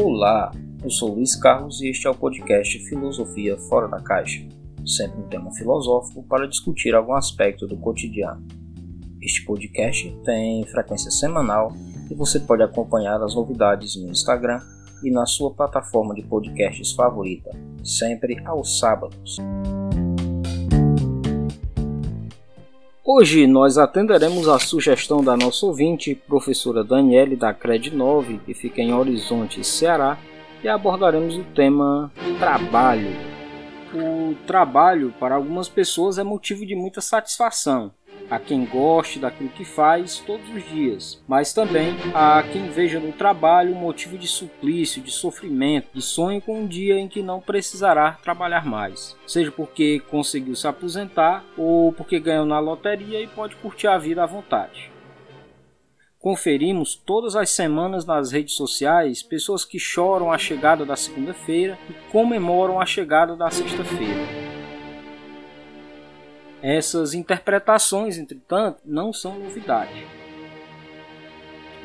Olá, eu sou Luiz Carlos e este é o podcast Filosofia Fora da Caixa, sempre um tema filosófico para discutir algum aspecto do cotidiano. Este podcast tem frequência semanal e você pode acompanhar as novidades no Instagram e na sua plataforma de podcasts favorita, sempre aos sábados. Hoje nós atenderemos a sugestão da nossa ouvinte, professora Daniele da CRED 9, que fica em Horizonte, Ceará, e abordaremos o tema trabalho. O trabalho para algumas pessoas é motivo de muita satisfação, a quem goste daquilo que faz todos os dias, mas também a quem veja no trabalho motivo de suplício, de sofrimento, de sonho com um dia em que não precisará trabalhar mais, seja porque conseguiu se aposentar ou porque ganhou na loteria e pode curtir a vida à vontade. Conferimos todas as semanas nas redes sociais pessoas que choram a chegada da segunda-feira e comemoram a chegada da sexta-feira. Essas interpretações, entretanto, não são novidade.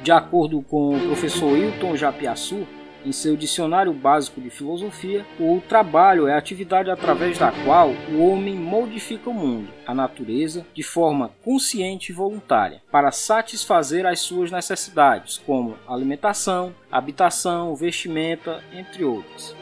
De acordo com o professor Hilton Japiaçu, em seu Dicionário Básico de Filosofia, o trabalho é a atividade através da qual o homem modifica o mundo, a natureza, de forma consciente e voluntária, para satisfazer as suas necessidades, como alimentação, habitação, vestimenta, entre outras.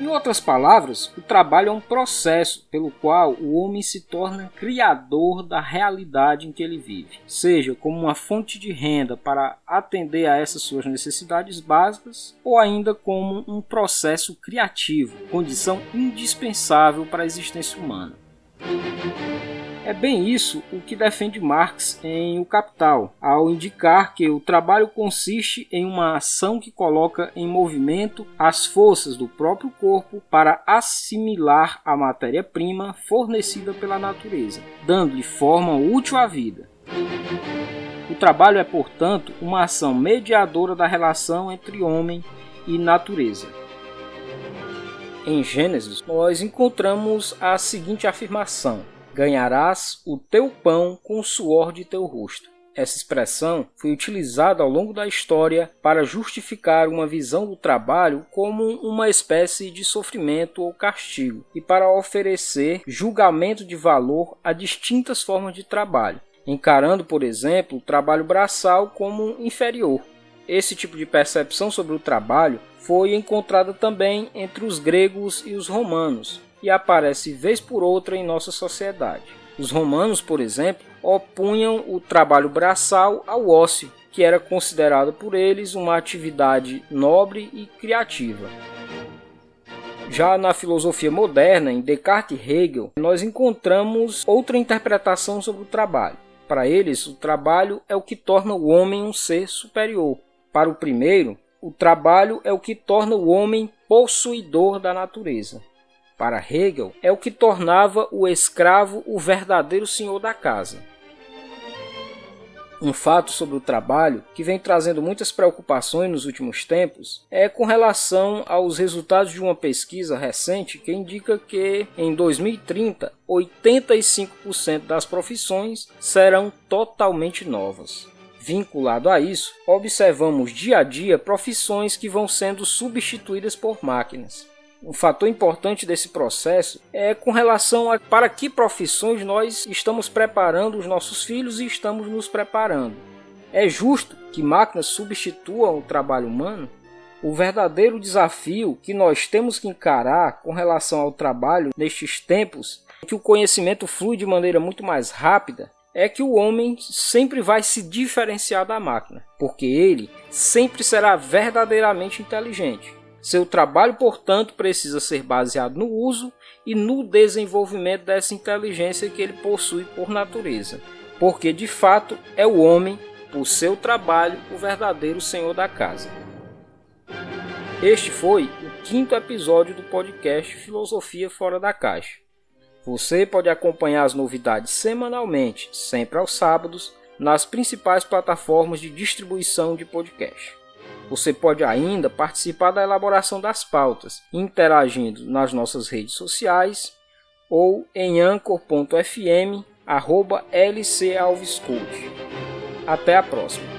Em outras palavras, o trabalho é um processo pelo qual o homem se torna criador da realidade em que ele vive, seja como uma fonte de renda para atender a essas suas necessidades básicas, ou ainda como um processo criativo, condição indispensável para a existência humana. É bem isso o que defende Marx em O Capital, ao indicar que o trabalho consiste em uma ação que coloca em movimento as forças do próprio corpo para assimilar a matéria-prima fornecida pela natureza, dando-lhe forma útil à vida. O trabalho é, portanto, uma ação mediadora da relação entre homem e natureza. Em Gênesis, nós encontramos a seguinte afirmação: ganharás o teu pão com o suor de teu rosto. Essa expressão foi utilizada ao longo da história para justificar uma visão do trabalho como uma espécie de sofrimento ou castigo e para oferecer julgamento de valor a distintas formas de trabalho, encarando, por exemplo, o trabalho braçal como inferior. Esse tipo de percepção sobre o trabalho foi encontrada também entre os gregos e os romanos, e aparece vez por outra em nossa sociedade. Os romanos, por exemplo, opunham o trabalho braçal ao ócio, que era considerado por eles uma atividade nobre e criativa. Já na filosofia moderna, em Descartes e Hegel, nós encontramos outra interpretação sobre o trabalho. Para eles, o trabalho é o que torna o homem um ser superior. Para o primeiro, o trabalho é o que torna o homem possuidor da natureza para Hegel, é o que tornava o escravo o verdadeiro senhor da casa. Um fato sobre o trabalho que vem trazendo muitas preocupações nos últimos tempos é com relação aos resultados de uma pesquisa recente que indica que em 2030 85% das profissões serão totalmente novas. Vinculado a isso, observamos dia a dia profissões que vão sendo substituídas por máquinas um fator importante desse processo é com relação a para que profissões nós estamos preparando os nossos filhos e estamos nos preparando. É justo que máquinas substituam o trabalho humano? O verdadeiro desafio que nós temos que encarar com relação ao trabalho nestes tempos, em que o conhecimento flui de maneira muito mais rápida, é que o homem sempre vai se diferenciar da máquina, porque ele sempre será verdadeiramente inteligente. Seu trabalho, portanto, precisa ser baseado no uso e no desenvolvimento dessa inteligência que ele possui por natureza, porque de fato é o homem, por seu trabalho, o verdadeiro senhor da casa. Este foi o quinto episódio do podcast Filosofia Fora da Caixa. Você pode acompanhar as novidades semanalmente, sempre aos sábados, nas principais plataformas de distribuição de podcast. Você pode ainda participar da elaboração das pautas, interagindo nas nossas redes sociais ou em anchor.fm lcalvescoach. Até a próxima!